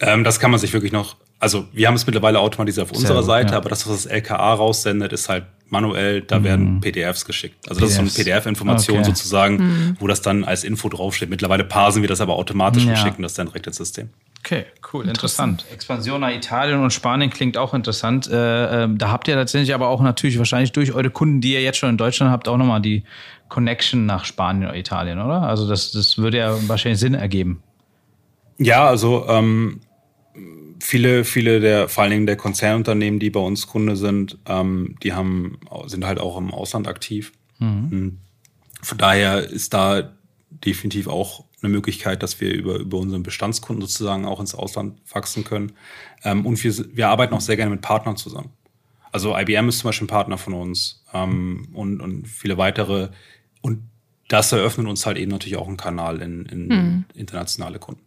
S1: Ähm, das kann man sich wirklich noch, also wir haben es mittlerweile automatisiert auf Sehr unserer gut, Seite, ja. aber das, was das LKA raussendet, ist halt manuell, da mhm. werden PDFs geschickt. Also PDFs. das ist so eine PDF-Information okay. sozusagen, mhm. wo das dann als Info draufsteht. Mittlerweile parsen wir das aber automatisch ja. und schicken das dann direkt ins System.
S2: Okay, cool, interessant. interessant. Expansion nach Italien und Spanien klingt auch interessant. Äh, äh, da habt ihr tatsächlich aber auch natürlich wahrscheinlich durch eure Kunden, die ihr jetzt schon in Deutschland habt, auch nochmal die Connection nach Spanien oder Italien, oder? Also das, das würde ja wahrscheinlich Sinn ergeben.
S1: Ja, also ähm, viele, viele der, vor allen Dingen der Konzernunternehmen, die bei uns Kunde sind, ähm, die haben, sind halt auch im Ausland aktiv. Mhm. Hm. Von daher ist da definitiv auch eine Möglichkeit, dass wir über, über unseren Bestandskunden sozusagen auch ins Ausland wachsen können. Ähm, und wir, wir arbeiten auch sehr gerne mit Partnern zusammen. Also IBM ist zum Beispiel ein Partner von uns ähm, und, und viele weitere, und das eröffnet uns halt eben natürlich auch einen Kanal in, in mhm. internationale Kunden.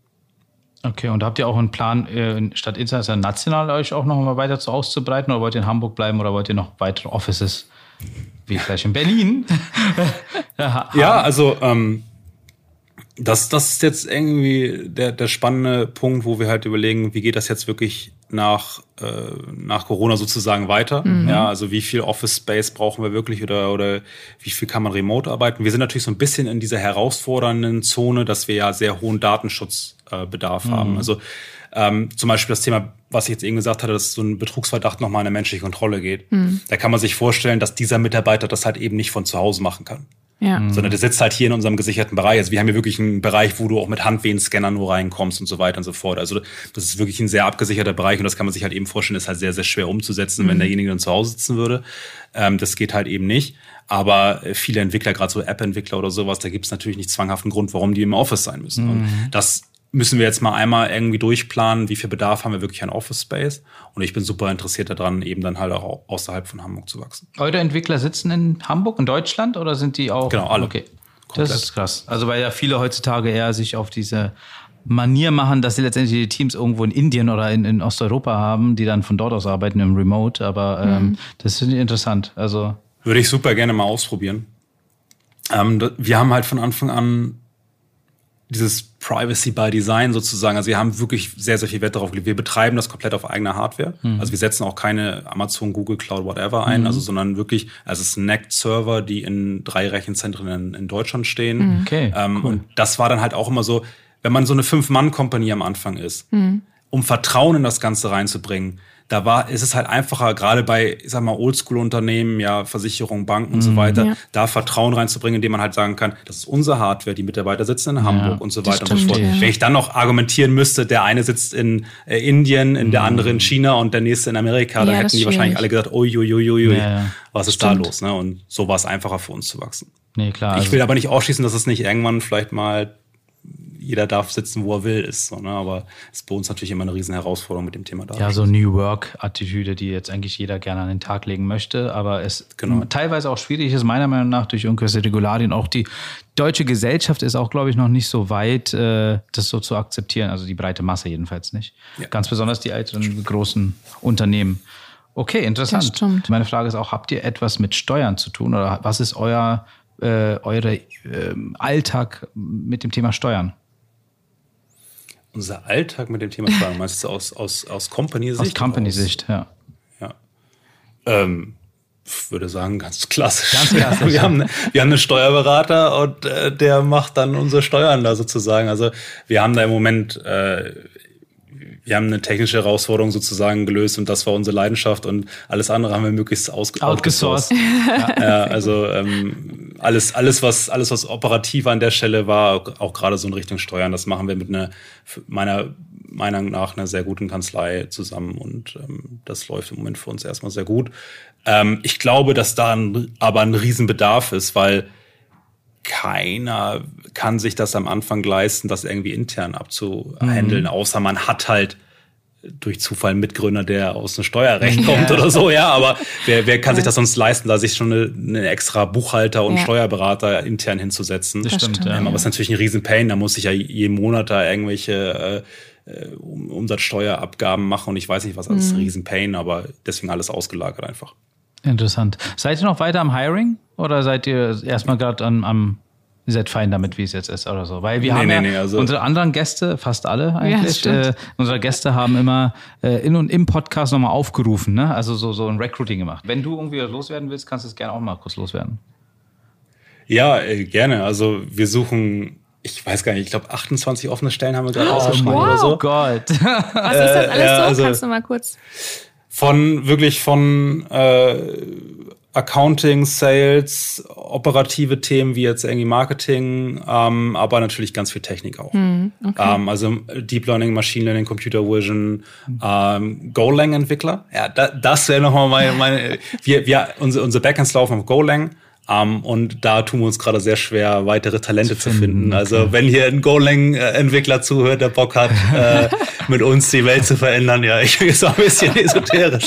S2: Okay, und habt ihr auch einen Plan, äh, statt international national euch auch noch mal weiter zu auszubreiten oder wollt ihr in Hamburg bleiben oder wollt ihr noch weitere Offices, wie vielleicht in Berlin?
S1: ja, also ähm, das, das ist jetzt irgendwie der, der spannende Punkt, wo wir halt überlegen, wie geht das jetzt wirklich nach, äh, nach Corona sozusagen weiter? Mhm. Ja, also wie viel Office Space brauchen wir wirklich oder, oder wie viel kann man remote arbeiten? Wir sind natürlich so ein bisschen in dieser herausfordernden Zone, dass wir ja sehr hohen Datenschutzbedarf äh, mhm. haben. Also ähm, zum Beispiel das Thema, was ich jetzt eben gesagt hatte, dass so ein Betrugsverdacht nochmal in eine menschliche Kontrolle geht. Mhm. Da kann man sich vorstellen, dass dieser Mitarbeiter das halt eben nicht von zu Hause machen kann. Ja. Mhm. Sondern der sitzt halt hier in unserem gesicherten Bereich. Also wir haben hier wirklich einen Bereich, wo du auch mit Handwehenscanner nur reinkommst und so weiter und so fort. Also das ist wirklich ein sehr abgesicherter Bereich und das kann man sich halt eben vorstellen, ist halt sehr, sehr schwer umzusetzen, mhm. wenn derjenige dann zu Hause sitzen würde. Ähm, das geht halt eben nicht. Aber äh, viele Entwickler, gerade so App-Entwickler oder sowas, da gibt es natürlich nicht zwanghaften Grund, warum die im Office sein müssen. Mhm. Und das müssen wir jetzt mal einmal irgendwie durchplanen, wie viel Bedarf haben wir wirklich an Office Space. Und ich bin super interessiert daran, eben dann halt auch außerhalb von Hamburg zu wachsen.
S2: Eure Entwickler sitzen in Hamburg, in Deutschland oder sind die auch?
S1: Genau, alle.
S2: Okay. Komplett. Das ist krass. Also weil ja viele heutzutage eher sich auf diese Manier machen, dass sie letztendlich die Teams irgendwo in Indien oder in, in Osteuropa haben, die dann von dort aus arbeiten im Remote. Aber ähm, mhm. das finde ich interessant. Also
S1: würde ich super gerne mal ausprobieren. Ähm, wir haben halt von Anfang an dieses Privacy by Design sozusagen. Also wir haben wirklich sehr, sehr viel Wert darauf gelegt. Wir betreiben das komplett auf eigener Hardware. Mhm. Also wir setzen auch keine Amazon, Google Cloud, whatever ein, mhm. also sondern wirklich, also es sind NACT-Server, die in drei Rechenzentren in, in Deutschland stehen.
S2: Mhm. Okay,
S1: ähm, cool. Und das war dann halt auch immer so, wenn man so eine Fünf-Mann-Kompanie am Anfang ist, mhm. um Vertrauen in das Ganze reinzubringen, da war, ist es halt einfacher, gerade bei, ich sag mal, Oldschool-Unternehmen, ja, Versicherungen, Banken und so mhm. weiter, ja. da Vertrauen reinzubringen, indem man halt sagen kann, das ist unsere Hardware, die Mitarbeiter sitzen in Hamburg ja, und so weiter stimmt, und so fort. Ja. Wenn ich dann noch argumentieren müsste, der eine sitzt in äh, Indien, in mhm. der andere in China und der nächste in Amerika, da hätten die wahrscheinlich alle gesagt, uiuiuiui, was ist stimmt. da los? Ne? Und so war es einfacher für uns zu wachsen.
S2: Nee, klar.
S1: Ich also will aber nicht ausschließen, dass es nicht irgendwann vielleicht mal jeder darf sitzen, wo er will, ist. So, ne? Aber ist bei uns natürlich immer eine riesen Herausforderung mit dem Thema
S2: da. Ja, so New Work-Attitüde, die jetzt eigentlich jeder gerne an den Tag legen möchte, aber es genau. teilweise auch schwierig ist, meiner Meinung nach, durch irgendwelche Regularien. Auch die deutsche Gesellschaft ist auch, glaube ich, noch nicht so weit, äh, das so zu akzeptieren. Also die breite Masse jedenfalls nicht. Ja. Ganz besonders die älteren großen Unternehmen. Okay, interessant. Meine Frage ist auch, habt ihr etwas mit Steuern zu tun oder was ist euer äh, eure äh, Alltag mit dem Thema Steuern?
S1: Unser Alltag mit dem Thema Steuern? Meinst du aus, aus, aus Company-Sicht?
S2: Aus Company-Sicht, ja.
S1: Ja. Ähm, ich würde sagen, ganz klassisch.
S2: Ganz klassisch.
S1: wir, haben, wir haben einen Steuerberater und äh, der macht dann unsere Steuern da sozusagen. Also wir haben da im Moment, äh, wir haben eine technische Herausforderung sozusagen gelöst und das war unsere Leidenschaft und alles andere haben wir möglichst aus outgesourced. ja. ja, also ähm, alles, alles, was, alles, was operativ an der Stelle war, auch gerade so in Richtung Steuern, das machen wir mit einer, meiner Meinung nach, einer sehr guten Kanzlei zusammen und ähm, das läuft im Moment für uns erstmal sehr gut. Ähm, ich glaube, dass da ein, aber ein Riesenbedarf ist, weil keiner kann sich das am Anfang leisten, das irgendwie intern abzuhandeln, mhm. außer man hat halt durch Zufall einen Mitgründer, der aus dem Steuerrecht kommt ja. oder so, ja, aber wer, wer kann ja. sich das sonst leisten, da sich schon eine, eine extra Buchhalter und ja. Steuerberater intern hinzusetzen?
S2: Das stimmt, ja.
S1: Aber es ist natürlich ein Riesenpain, da muss ich ja jeden Monat da irgendwelche äh, äh Umsatzsteuerabgaben machen und ich weiß nicht was, alles mhm. ein Riesenpain, aber deswegen alles ausgelagert einfach.
S2: Interessant. Seid ihr noch weiter am Hiring oder seid ihr erstmal gerade am, seid fein damit, wie es jetzt ist oder so. Weil wir nee, haben nee, ja nee, also unsere anderen Gäste, fast alle eigentlich, ja, äh, unsere Gäste haben immer äh, in und im Podcast nochmal aufgerufen, ne? also so, so ein Recruiting gemacht. Wenn du irgendwie loswerden willst, kannst du es gerne auch mal kurz loswerden.
S1: Ja, äh, gerne. Also wir suchen ich weiß gar nicht, ich glaube 28 offene Stellen haben wir gerade oh, ausgeschrieben wow. oder so.
S2: Oh Gott.
S3: Was ist das alles ja, so? Also Kannst du mal kurz.
S1: Von wirklich von äh, Accounting, Sales, operative Themen wie jetzt irgendwie Marketing, ähm, aber natürlich ganz viel Technik auch. Hm, okay. ähm, also Deep Learning, Machine Learning, Computer Vision, ähm, Golang-Entwickler. Ja, da, das wäre nochmal meine, meine wir, wir, unsere, unsere Backends laufen auf Golang. Um, und da tun wir uns gerade sehr schwer, weitere Talente zu finden. Zu finden. Also okay. wenn hier ein Golang-Entwickler zuhört, der Bock hat, äh, mit uns die Welt zu verändern, ja, ich bin jetzt auch ein bisschen esoterisch.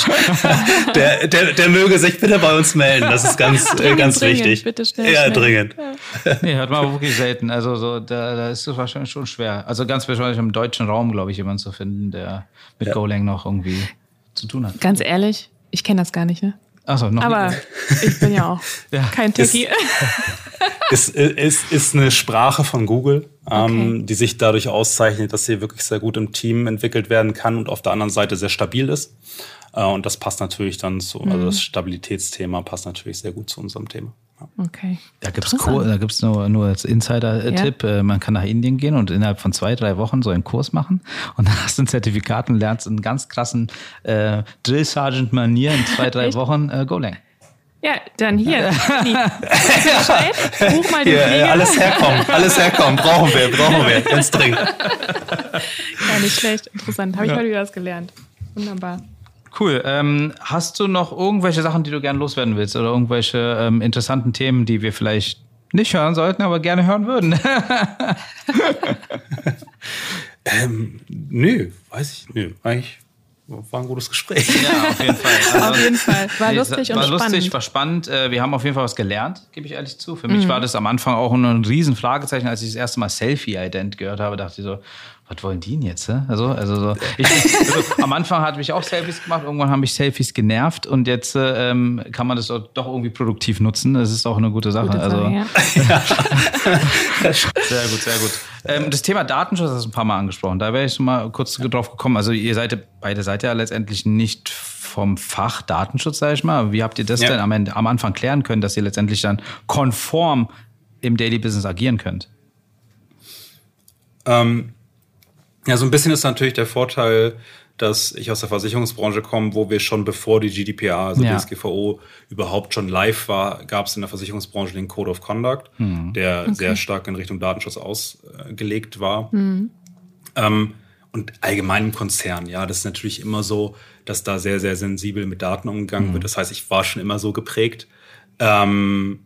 S1: der, der, der möge sich bitte bei uns melden. Das ist ganz, dringend, ganz dringend, wichtig. Bitte schnell,
S2: ja, schnell. dringend. Ja. Nee, hört man wirklich selten. Also so, da, da ist es wahrscheinlich schon schwer. Also ganz wahrscheinlich im deutschen Raum, glaube ich, jemanden zu finden, der mit ja. Golang noch irgendwie zu tun hat.
S3: Ganz ehrlich, ich kenne das gar nicht, ne?
S2: Achso, noch
S3: Aber nicht. ich bin ja auch ja. kein Techie.
S1: Ist, ist, ist, ist eine Sprache von Google, ähm, okay. die sich dadurch auszeichnet, dass sie wirklich sehr gut im Team entwickelt werden kann und auf der anderen Seite sehr stabil ist. Äh, und das passt natürlich dann zu, also mhm. das Stabilitätsthema passt natürlich sehr gut zu unserem Thema.
S3: Okay.
S2: Da gibt es nur, nur als Insider-Tipp, ja. Äh, man kann nach Indien gehen und innerhalb von zwei, drei Wochen so einen Kurs machen und dann hast du ein Zertifikat und lernst in ganz krassen äh, Drill Sergeant-Manier in zwei, drei Wochen äh, Golang.
S3: Ja, dann hier. Buch
S1: mal den hier, Flieger. Alles herkommen, alles herkommen. Brauchen wir, brauchen wir. Ganz dringend. Ja,
S3: nicht schlecht. Interessant. Habe ich ja. heute wieder was gelernt. Wunderbar.
S2: Cool. Ähm, hast du noch irgendwelche Sachen, die du gerne loswerden willst oder irgendwelche ähm, interessanten Themen, die wir vielleicht nicht hören sollten, aber gerne hören würden?
S1: ähm, nö, weiß ich, nö, eigentlich war ein gutes Gespräch.
S2: Ja, auf jeden Fall.
S3: Also, auf jeden Fall. War lustig
S2: war
S3: und
S2: lustig,
S3: spannend.
S2: war spannend. Äh, wir haben auf jeden Fall was gelernt, gebe ich ehrlich zu. Für mich mhm. war das am Anfang auch ein riesen Fragezeichen, als ich das erste Mal Selfie-Ident gehört habe, dachte ich so, was wollen die denn jetzt? Also, also, so, ich, also am Anfang hatte ich auch Selfies gemacht, irgendwann haben mich Selfies genervt und jetzt ähm, kann man das doch irgendwie produktiv nutzen. Das ist auch eine gute Sache. Gute also, ja. sehr gut, sehr gut. Ähm, das Thema Datenschutz hast du ein paar Mal angesprochen. Da wäre ich schon mal kurz drauf gekommen. Also ihr seid beide seid ja letztendlich nicht vom Fach Datenschutz, sage ich mal. Wie habt ihr das ja. denn am, Ende, am Anfang klären können, dass ihr letztendlich dann konform im Daily Business agieren könnt?
S1: Ähm, ja, so ein bisschen ist natürlich der Vorteil, dass ich aus der Versicherungsbranche komme, wo wir schon bevor die GDPR, also ja. DSGVO, überhaupt schon live war, gab es in der Versicherungsbranche den Code of Conduct, hm. der okay. sehr stark in Richtung Datenschutz ausgelegt war. Hm. Ähm, und allgemein im Konzern, ja, das ist natürlich immer so, dass da sehr, sehr sensibel mit Daten umgegangen hm. wird. Das heißt, ich war schon immer so geprägt. Ähm,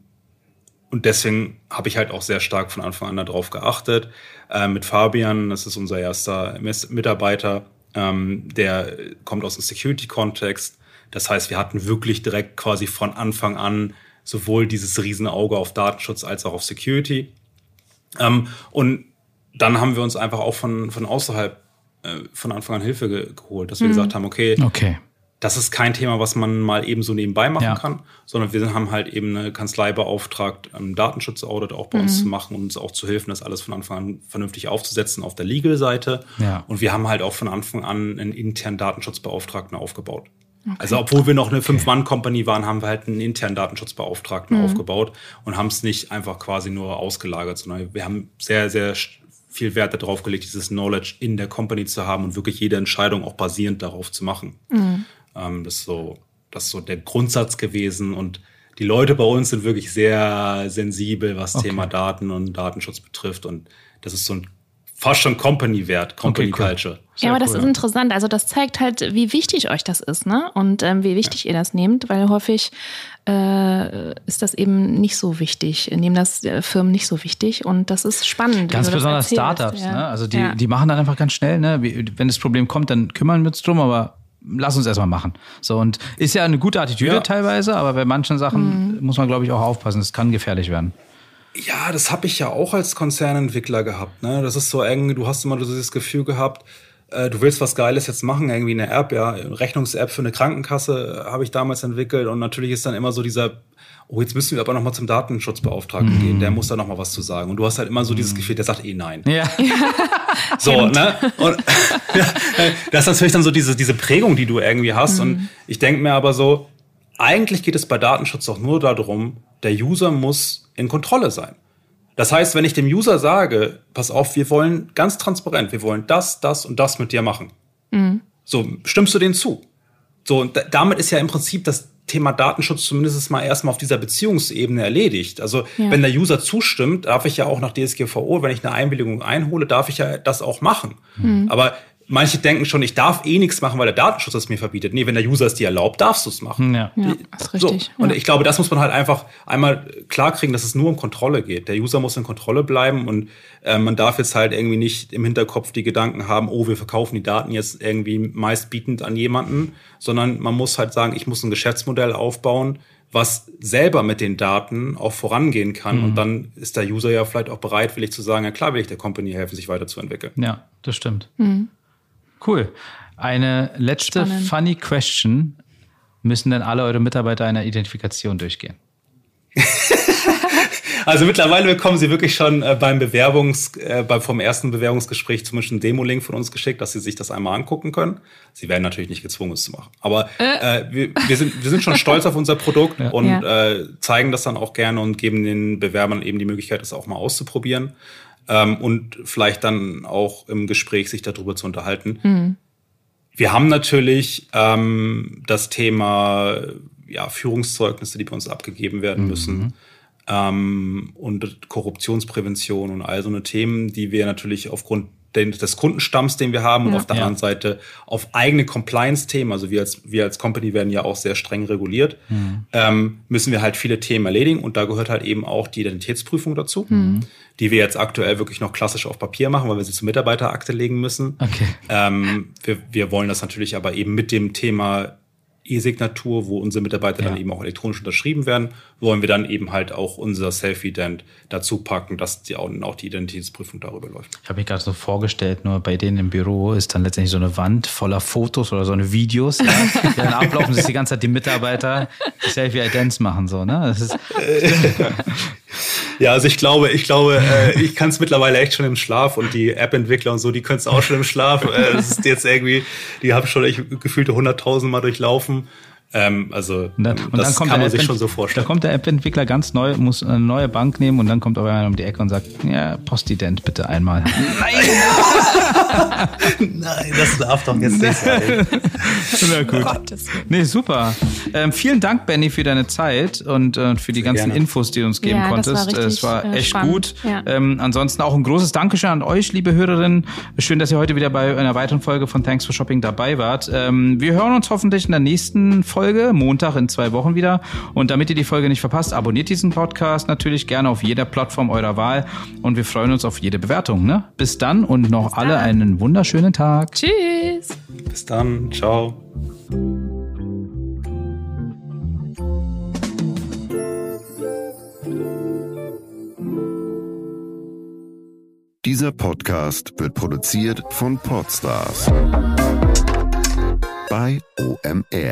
S1: und deswegen habe ich halt auch sehr stark von Anfang an darauf geachtet. Äh, mit Fabian, das ist unser erster Mitarbeiter, ähm, der kommt aus dem Security-Kontext. Das heißt, wir hatten wirklich direkt quasi von Anfang an sowohl dieses Riesenauge auf Datenschutz als auch auf Security. Ähm, und dann haben wir uns einfach auch von, von außerhalb äh, von Anfang an Hilfe geholt, dass wir mhm. gesagt haben, okay,
S2: okay,
S1: das ist kein Thema, was man mal eben so nebenbei machen ja. kann, sondern wir haben halt eben eine Kanzlei beauftragt, einen Datenschutzaudit auch bei mhm. uns zu machen und uns auch zu helfen, das alles von Anfang an vernünftig aufzusetzen auf der Legal-Seite. Ja. Und wir haben halt auch von Anfang an einen internen Datenschutzbeauftragten aufgebaut. Okay. Also obwohl wir noch eine Fünf-Mann-Kompanie waren, haben wir halt einen internen Datenschutzbeauftragten mhm. aufgebaut und haben es nicht einfach quasi nur ausgelagert, sondern wir haben sehr, sehr viel Wert darauf gelegt, dieses Knowledge in der Company zu haben und wirklich jede Entscheidung auch basierend darauf zu machen. Mhm. Ähm, das, ist so, das ist so der Grundsatz gewesen. Und die Leute bei uns sind wirklich sehr sensibel, was okay. Thema Daten und Datenschutz betrifft. Und das ist so ein fast schon Company-Wert, Company-Culture.
S3: Okay, cool. Ja, aber das cool, ist interessant. Also das zeigt halt, wie wichtig euch das ist, ne? Und ähm, wie wichtig ja. ihr das nehmt, weil häufig äh, ist das eben nicht so wichtig, nehmen das äh, Firmen nicht so wichtig und das ist spannend.
S2: Ganz besonders Startups, ja. ne? Also die, ja. die machen dann einfach ganz schnell, ne? Wenn das Problem kommt, dann kümmern wir uns drum, aber lass uns erstmal machen. So, und ist ja eine gute Attitüde ja. teilweise, aber bei manchen Sachen mhm. muss man, glaube ich, auch aufpassen. Es kann gefährlich werden.
S1: Ja, das habe ich ja auch als Konzernentwickler gehabt. Ne? Das ist so eng, du hast immer so dieses Gefühl gehabt, äh, du willst was Geiles jetzt machen, irgendwie eine App, ja, Rechnungs-App für eine Krankenkasse äh, habe ich damals entwickelt und natürlich ist dann immer so dieser oh, jetzt müssen wir aber noch mal zum Datenschutzbeauftragten mm. gehen, der muss da noch mal was zu sagen. Und du hast halt immer so dieses mhm. Gefühl, der sagt eh nein.
S2: Ja.
S1: so, ne? Und ja, das ist natürlich dann so diese, diese Prägung, die du irgendwie hast. Mm. Und mhm. ich denke mir aber so, eigentlich geht es bei Datenschutz doch nur darum, der User muss in Kontrolle sein. Das heißt, wenn ich dem User sage, pass auf, wir wollen ganz transparent, wir wollen das, das und das mit dir machen. Mm. So, stimmst du denen zu? So, und damit ist ja im Prinzip das Thema Datenschutz zumindest mal erstmal auf dieser Beziehungsebene erledigt. Also ja. wenn der User zustimmt, darf ich ja auch nach DSGVO, wenn ich eine Einwilligung einhole, darf ich ja das auch machen. Mhm. Aber manche denken schon, ich darf eh nichts machen, weil der Datenschutz es mir verbietet. Nee, wenn der User es dir erlaubt, darfst du es machen.
S3: Ja, ja ist richtig.
S1: So. Und ja. ich glaube, das muss man halt einfach einmal klarkriegen, dass es nur um Kontrolle geht. Der User muss in Kontrolle bleiben und äh, man darf jetzt halt irgendwie nicht im Hinterkopf die Gedanken haben, oh, wir verkaufen die Daten jetzt irgendwie meistbietend an jemanden, sondern man muss halt sagen, ich muss ein Geschäftsmodell aufbauen, was selber mit den Daten auch vorangehen kann. Mhm. Und dann ist der User ja vielleicht auch bereitwillig zu sagen, ja klar will ich der Company helfen, sich weiterzuentwickeln.
S2: Ja, das stimmt. Mhm. Cool. Eine letzte Spannend. funny question. Müssen denn alle eure Mitarbeiter einer Identifikation durchgehen?
S1: Also mittlerweile bekommen sie wirklich schon äh, beim Bewerbungs, äh, beim, vom ersten Bewerbungsgespräch zumindest einen Demo-Link von uns geschickt, dass sie sich das einmal angucken können. Sie werden natürlich nicht gezwungen, es zu machen. Aber äh. äh wir, wir, sind, wir sind schon stolz auf unser Produkt ja. und ja. Äh, zeigen das dann auch gerne und geben den Bewerbern eben die Möglichkeit, das auch mal auszuprobieren. Ähm, und vielleicht dann auch im Gespräch sich darüber zu unterhalten. Mhm. Wir haben natürlich ähm, das Thema ja, Führungszeugnisse, die bei uns abgegeben werden müssen. Mhm ähm, und Korruptionsprävention und all so eine Themen, die wir natürlich aufgrund des Kundenstamms, den wir haben, ja, und auf der anderen Seite auf eigene Compliance-Themen, also wir als, wir als Company werden ja auch sehr streng reguliert, mhm. ähm, müssen wir halt viele Themen erledigen und da gehört halt eben auch die Identitätsprüfung dazu, mhm. die wir jetzt aktuell wirklich noch klassisch auf Papier machen, weil wir sie zur Mitarbeiterakte legen müssen. Okay. Ähm, wir, wir wollen das natürlich aber eben mit dem Thema E-Signatur, wo unsere Mitarbeiter ja. dann eben auch elektronisch unterschrieben werden, wollen wir dann eben halt auch unser Self-Ident dazu packen, dass die auch, auch die Identitätsprüfung darüber läuft.
S2: Ich habe mich gerade so vorgestellt, nur bei denen im Büro ist dann letztendlich so eine Wand voller Fotos oder so eine Videos, ja, die dann ablaufen, dass die ganze Zeit die Mitarbeiter Selfie-Idents machen, so, ne? Das ist
S1: Ja, also ich glaube, ich glaube, äh, ich kann es mittlerweile echt schon im Schlaf und die App-Entwickler und so, die können es auch schon im Schlaf. Äh, das ist jetzt irgendwie, die haben schon echt gefühlte hunderttausend Mal durchlaufen. Ähm, also
S2: und dann, und das kann man sich schon so vorstellen. Da kommt der App-Entwickler ganz neu, muss eine neue Bank nehmen und dann kommt aber einer um die Ecke und sagt, ja, Postident bitte einmal.
S1: Nein! Nein, das darf doch jetzt nicht sein.
S2: Na gut. Gottes nee, super. Ähm, vielen Dank, Benny, für deine Zeit und äh, für die ganzen gerne. Infos, die du uns geben ja, konntest. Das war, richtig, es war äh, echt spannend. gut. Ja. Ähm, ansonsten auch ein großes Dankeschön an euch, liebe Hörerinnen. Schön, dass ihr heute wieder bei einer weiteren Folge von Thanks for Shopping dabei wart. Ähm, wir hören uns hoffentlich in der nächsten Folge Folge, Montag in zwei Wochen wieder. Und damit ihr die Folge nicht verpasst, abonniert diesen Podcast natürlich gerne auf jeder Plattform eurer Wahl. Und wir freuen uns auf jede Bewertung. Ne? Bis dann und noch Bis alle dann. einen wunderschönen Tag.
S3: Tschüss.
S1: Bis dann. Ciao.
S4: Dieser Podcast wird produziert von Podstars bei OMR.